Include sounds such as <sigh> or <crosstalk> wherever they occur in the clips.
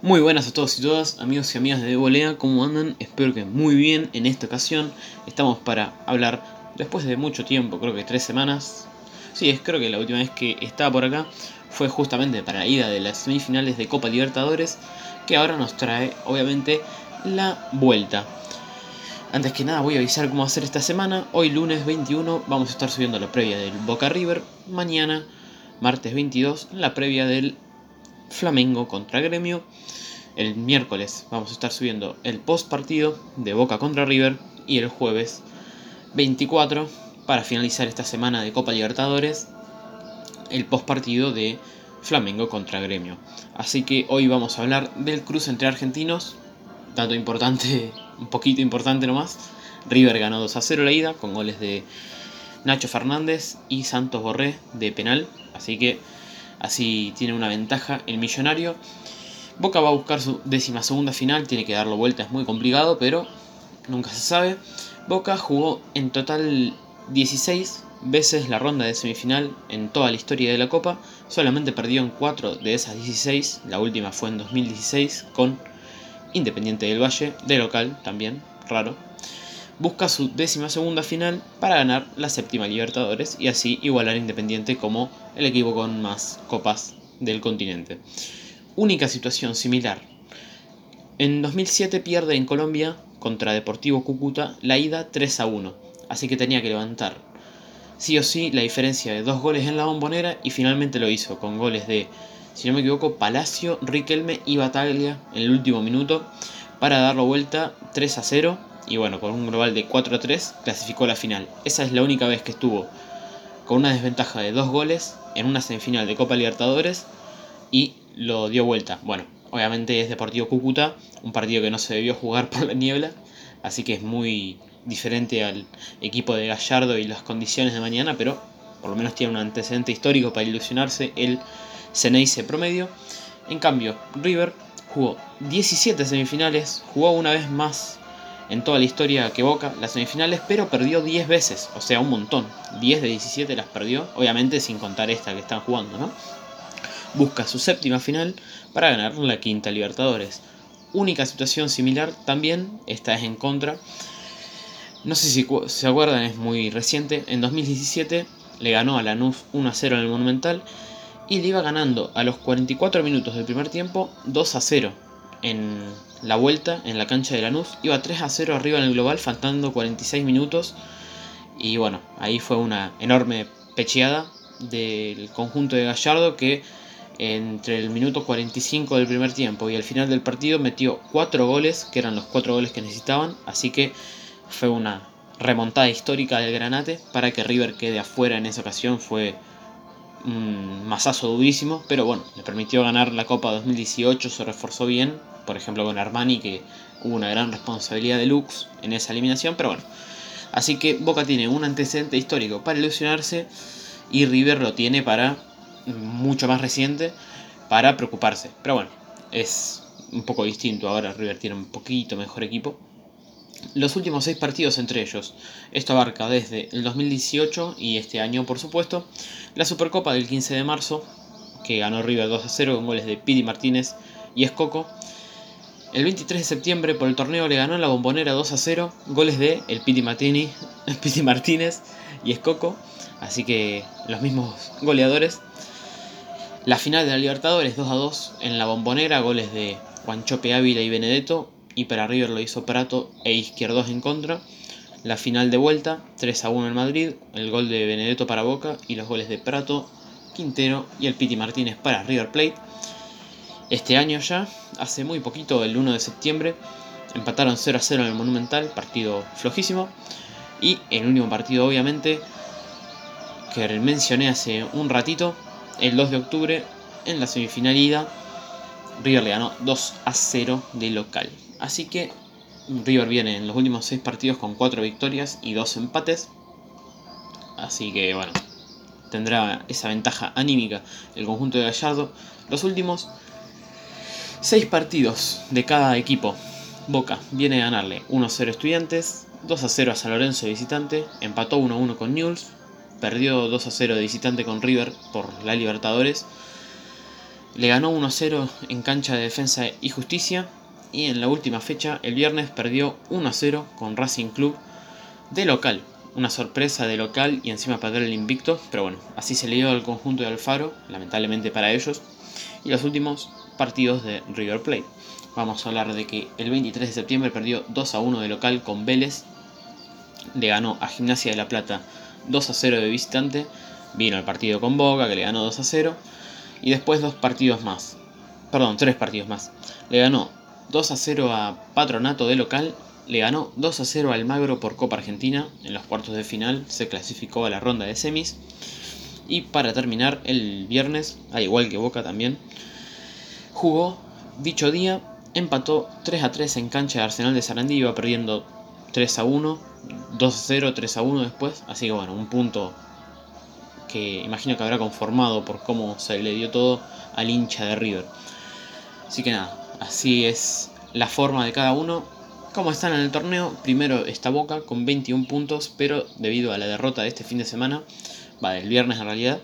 Muy buenas a todos y todas, amigos y amigas de Volea, ¿cómo andan? Espero que muy bien en esta ocasión. Estamos para hablar, después de mucho tiempo, creo que tres semanas. Sí, es creo que la última vez que estaba por acá fue justamente para la ida de las semifinales de Copa Libertadores, que ahora nos trae, obviamente, la vuelta. Antes que nada voy a avisar cómo ser esta semana. Hoy lunes 21 vamos a estar subiendo la previa del Boca River. Mañana, martes 22, la previa del Flamengo contra Gremio. El miércoles vamos a estar subiendo el post partido de Boca contra River. Y el jueves 24, para finalizar esta semana de Copa Libertadores, el post partido de Flamengo contra Gremio. Así que hoy vamos a hablar del cruce entre argentinos. Dato importante, <laughs> un poquito importante nomás. River ganó 2 a 0 la ida con goles de Nacho Fernández y Santos Borré de penal. Así que Así tiene una ventaja el millonario. Boca va a buscar su décima segunda final, tiene que darlo vuelta, es muy complicado, pero nunca se sabe. Boca jugó en total 16 veces la ronda de semifinal en toda la historia de la Copa, solamente perdió en 4 de esas 16, la última fue en 2016 con Independiente del Valle, de local también, raro busca su décima segunda final para ganar la séptima Libertadores y así igualar a Independiente como el equipo con más copas del continente. Única situación similar. En 2007 pierde en Colombia contra Deportivo Cúcuta la ida 3 a 1, así que tenía que levantar sí o sí la diferencia de dos goles en la bombonera y finalmente lo hizo con goles de, si no me equivoco, Palacio, Riquelme y Bataglia en el último minuto para darlo vuelta 3 a 0 y bueno, con un global de 4 a 3 clasificó a la final. Esa es la única vez que estuvo con una desventaja de dos goles en una semifinal de Copa Libertadores y lo dio vuelta. Bueno, obviamente es Deportivo Cúcuta, un partido que no se debió jugar por la niebla, así que es muy diferente al equipo de Gallardo y las condiciones de mañana, pero por lo menos tiene un antecedente histórico para ilusionarse el Ceneice promedio. En cambio, River jugó 17 semifinales, jugó una vez más en toda la historia que Boca las semifinales, pero perdió 10 veces, o sea, un montón. 10 de 17 las perdió, obviamente sin contar esta que están jugando, ¿no? Busca su séptima final para ganar la quinta Libertadores. Única situación similar también, esta es en contra. No sé si se acuerdan, es muy reciente. En 2017 le ganó a Lanús 1 a 0 en el Monumental y le iba ganando a los 44 minutos del primer tiempo 2 a 0 en la vuelta en la cancha de Lanús. Iba 3 a 0 arriba en el global, faltando 46 minutos. Y bueno, ahí fue una enorme pecheada del conjunto de Gallardo que entre el minuto 45 del primer tiempo y el final del partido metió 4 goles, que eran los 4 goles que necesitaban. Así que fue una remontada histórica del Granate para que River quede afuera en esa ocasión. Fue un masazo durísimo, pero bueno, le permitió ganar la Copa 2018, se reforzó bien, por ejemplo con Armani, que hubo una gran responsabilidad de Lux en esa eliminación, pero bueno. Así que Boca tiene un antecedente histórico para ilusionarse y River lo tiene para mucho más reciente para preocuparse. Pero bueno, es un poco distinto ahora, River tiene un poquito mejor equipo los últimos seis partidos entre ellos. Esto abarca desde el 2018 y este año, por supuesto, la Supercopa del 15 de marzo, que ganó River 2 a 0 con goles de Pidi Martínez y Escoco. El 23 de septiembre por el torneo le ganó la bombonera 2 a 0, goles de el <laughs> Pidi Martínez y Escoco, así que los mismos goleadores. La final de la Libertadores 2 a 2 en la bombonera, goles de Juanchope Ávila y Benedetto, y para River lo hizo Prato e Izquierdos en contra. La final de vuelta, 3 a 1 en Madrid, el gol de Benedetto para Boca y los goles de Prato, Quintero y el Piti Martínez para River Plate. Este año ya, hace muy poquito, el 1 de septiembre, empataron 0 a 0 en el Monumental, partido flojísimo. Y el último partido, obviamente, que mencioné hace un ratito, el 2 de octubre, en la semifinal ida, River le ganó 2 a 0 de local. Así que River viene en los últimos 6 partidos con 4 victorias y 2 empates. Así que bueno, tendrá esa ventaja anímica el conjunto de Gallardo. Los últimos 6 partidos de cada equipo. Boca viene a ganarle 1-0 Estudiantes, 2-0 a San Lorenzo de visitante, empató 1-1 con Newell's, perdió 2-0 de visitante con River por la Libertadores le ganó 1-0 en cancha de defensa y justicia. Y en la última fecha, el viernes, perdió 1-0 con Racing Club de local. Una sorpresa de local y encima perder el invicto. Pero bueno, así se le dio al conjunto de Alfaro, lamentablemente para ellos. Y los últimos partidos de River Plate. Vamos a hablar de que el 23 de septiembre perdió 2 1 de local con Vélez. Le ganó a Gimnasia de la Plata 2 0 de visitante. Vino el partido con Boca, que le ganó 2 0. Y después dos partidos más. Perdón, tres partidos más. Le ganó 2 0 a Patronato de local. Le ganó 2 0 al Magro por Copa Argentina. En los cuartos de final se clasificó a la ronda de semis. Y para terminar, el viernes, al igual que Boca también, jugó dicho día, empató 3 a 3 en cancha de Arsenal de Sarandí, iba perdiendo 3 a 1, 2 a 0, 3 a 1 después, así que bueno, un punto que imagino que habrá conformado por cómo se le dio todo al hincha de River. Así que nada, así es la forma de cada uno. Como están en el torneo, primero está Boca con 21 puntos, pero debido a la derrota de este fin de semana, va del viernes en realidad,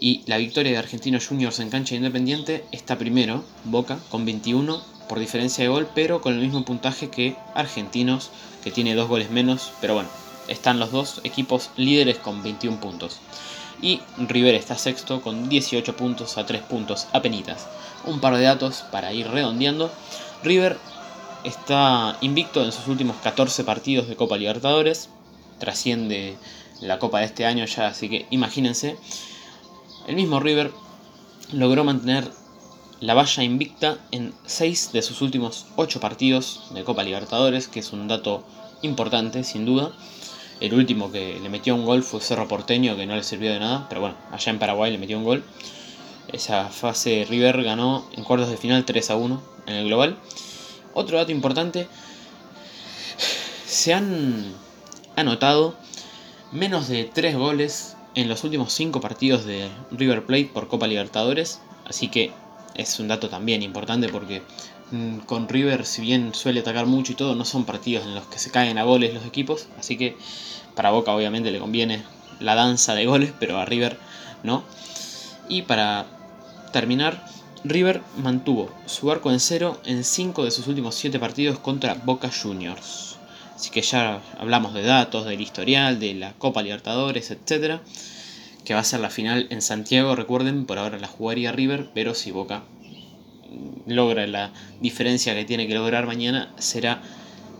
y la victoria de Argentinos Juniors en cancha independiente está primero, Boca, con 21 por diferencia de gol, pero con el mismo puntaje que Argentinos, que tiene dos goles menos, pero bueno, están los dos equipos líderes con 21 puntos. Y River está sexto con 18 puntos a 3 puntos apenitas. Un par de datos para ir redondeando. River está invicto en sus últimos 14 partidos de Copa Libertadores. Trasciende la Copa de este año ya, así que imagínense. El mismo River logró mantener la valla invicta en 6 de sus últimos 8 partidos de Copa Libertadores, que es un dato importante sin duda. El último que le metió un gol fue Cerro Porteño, que no le sirvió de nada, pero bueno, allá en Paraguay le metió un gol. Esa fase River ganó en cuartos de final 3 a 1 en el global. Otro dato importante, se han anotado menos de 3 goles en los últimos 5 partidos de River Plate por Copa Libertadores, así que es un dato también importante porque con River, si bien suele atacar mucho y todo, no son partidos en los que se caen a goles los equipos, así que para Boca obviamente le conviene la danza de goles, <laughs> pero a River no. Y para terminar, River mantuvo su arco en cero en 5 de sus últimos 7 partidos contra Boca Juniors. Así que ya hablamos de datos, del historial, de la Copa Libertadores, etc. Que va a ser la final en Santiago, recuerden, por ahora la jugaría River, pero si Boca logra la diferencia que tiene que lograr mañana, será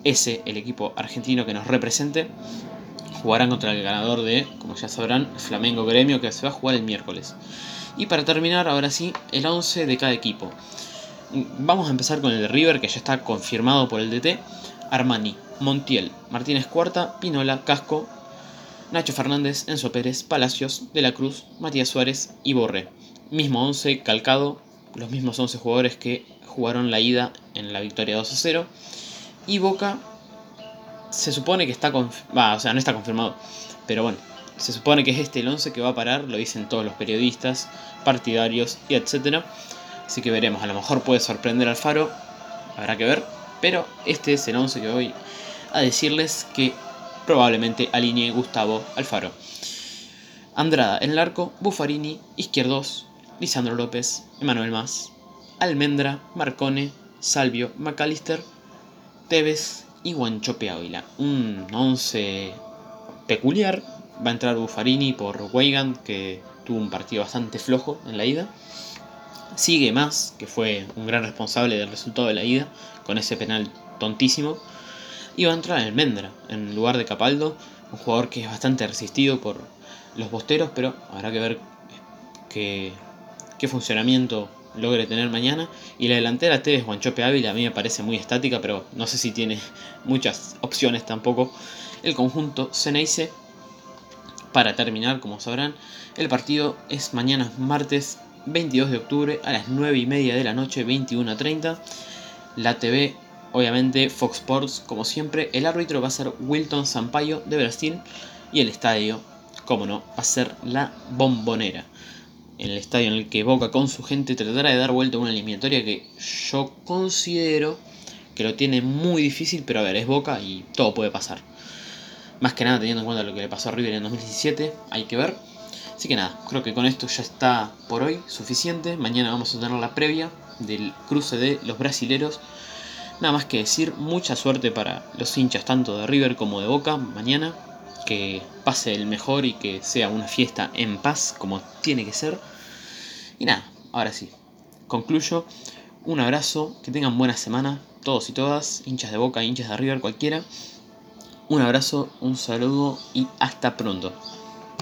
ese el equipo argentino que nos represente. Jugarán contra el ganador de, como ya sabrán, Flamengo Gremio, que se va a jugar el miércoles. Y para terminar, ahora sí, el 11 de cada equipo. Vamos a empezar con el de River, que ya está confirmado por el DT. Armani, Montiel, Martínez Cuarta, Pinola, Casco, Nacho Fernández, Enzo Pérez, Palacios, De la Cruz, Matías Suárez y Borré. Mismo 11 calcado, los mismos 11 jugadores que jugaron la ida en la victoria 2 a 0. Y Boca se supone que está confirmado, o sea, no está confirmado, pero bueno, se supone que es este el 11 que va a parar, lo dicen todos los periodistas, partidarios y etcétera. Así que veremos, a lo mejor puede sorprender al Faro, habrá que ver. Pero este es el 11 que voy a decirles que probablemente alinee Gustavo Alfaro. Andrada en el arco, Buffarini, Izquierdos, Lisandro López, Emanuel Más, Almendra, Marcone, Salvio, McAllister, Tevez y Guanchope Ávila. Un 11 peculiar. Va a entrar Buffarini por Weigand, que tuvo un partido bastante flojo en la ida. Sigue más, que fue un gran responsable del resultado de la ida, con ese penal tontísimo. Y va a entrar Mendra en lugar de Capaldo, un jugador que es bastante resistido por los bosteros, pero habrá que ver qué, qué funcionamiento logre tener mañana. Y la delantera Tevez Guanchope Ávila a mí me parece muy estática, pero no sé si tiene <laughs> muchas opciones tampoco. El conjunto Ceneice, para terminar, como sabrán, el partido es mañana martes 22 de octubre a las 9 y media de la noche, 21 a 30. La TV, obviamente, Fox Sports, como siempre. El árbitro va a ser Wilton Sampaio de Brasil. Y el estadio, como no, va a ser la Bombonera. En el estadio en el que Boca con su gente tratará de dar vuelta a una eliminatoria que yo considero que lo tiene muy difícil, pero a ver, es Boca y todo puede pasar. Más que nada teniendo en cuenta lo que le pasó a River en 2017, hay que ver. Así que nada, creo que con esto ya está por hoy suficiente. Mañana vamos a tener la previa del cruce de los brasileros. Nada más que decir, mucha suerte para los hinchas tanto de River como de Boca mañana. Que pase el mejor y que sea una fiesta en paz como tiene que ser. Y nada, ahora sí, concluyo. Un abrazo, que tengan buena semana, todos y todas, hinchas de Boca, hinchas de River, cualquiera. Un abrazo, un saludo y hasta pronto.